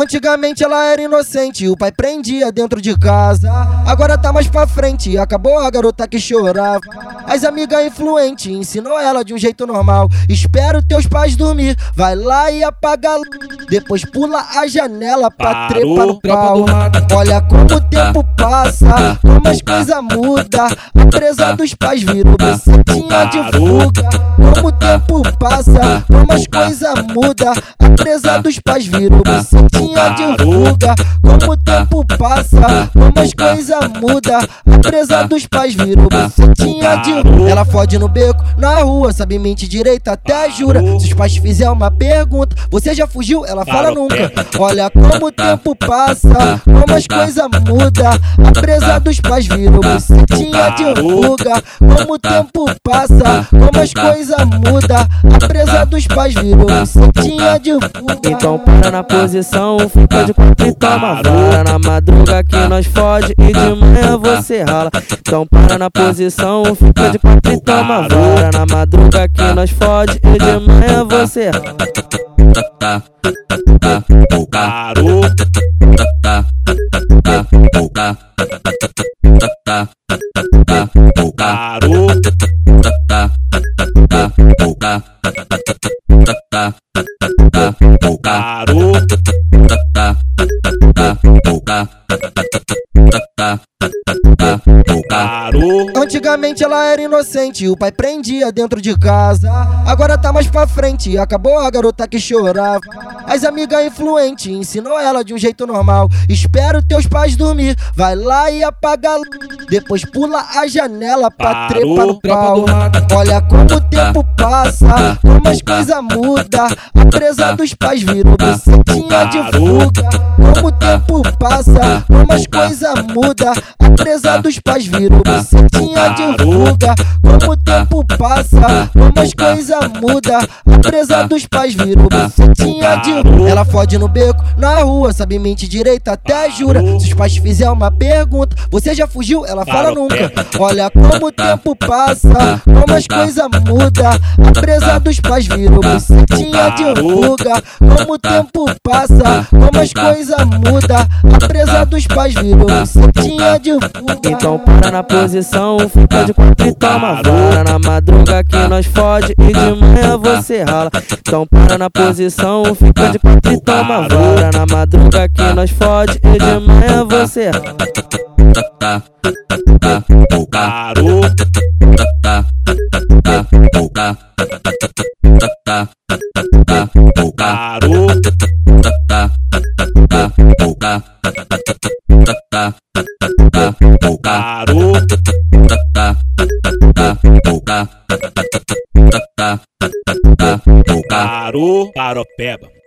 Antigamente ela era inocente, o pai prendia dentro de casa. Agora tá mais pra frente, acabou a garota que chorava. As amigas influentes ensinou ela de um jeito normal. Espero teus pais dormir, vai lá e apaga a luz. Depois pula a janela pra Parou, trepar no pau. Olha como o tempo passa, como as coisas mudam. A presa dos pais virou bucetinha de fuga. Como o tempo passa, como as coisas mudam. A presa dos pais virou bucetinha de fuga. Como o tempo passa, como as coisas mudam. A presa dos pais virou bucetinha de fuga. Ela fode no beco, na rua, sabe mentir direito, até jura. Se os pais fizer uma pergunta, você já fugiu? Ela fala nunca. Olha como o tempo passa, como as coisas mudam. A presa dos pais virou bucetinha de fuga. Como o tempo passa, como as coisas mudam. A presa dos pais virou bucetinha de fuga. Então para na posição, fica de quatro e toma vara Na madruga que nós fode e de manhã você rala Então para na posição, fica de quatro e toma vara Na madruga que nós fode e de manhã você rala Parou, parou, Antigamente ela era inocente, o pai prendia dentro de casa. Agora tá mais pra frente, acabou a garota que chorava. As amigas influentes ensinou ela de um jeito normal. Espero teus pais dormir, vai lá e apaga a luz. Depois pula a janela pra Parou, trepar no pau. Olha como o tempo passa, como as coisas mudam. A presa dos pais virou bucetinha de fuga. Como o tempo passa, como as coisas mudam. A presa dos pais virou bucetinha de fuga. Como o tempo passa, como as coisas mudam. A presa dos pais virou bucetinha de fuga. Ela fode no beco, na rua, sabe mentir direito, até jura. Se os pais fizer uma pergunta, você já fugiu? Ela fala nunca. Olha como o tempo passa, como as coisas mudam. A presa dos pais virou bucetinha de fuga. Como o tempo passa, como as coisas mudam. A presa dos pais virou bucetinha de fuga. Então para na posição, fica de quatro e toma vara Na madruga que nós fode e de manhã você rala Então para na posição, fica de quatro e toma vara Na madruga que nós fode e de manhã você rala parou, paropeba.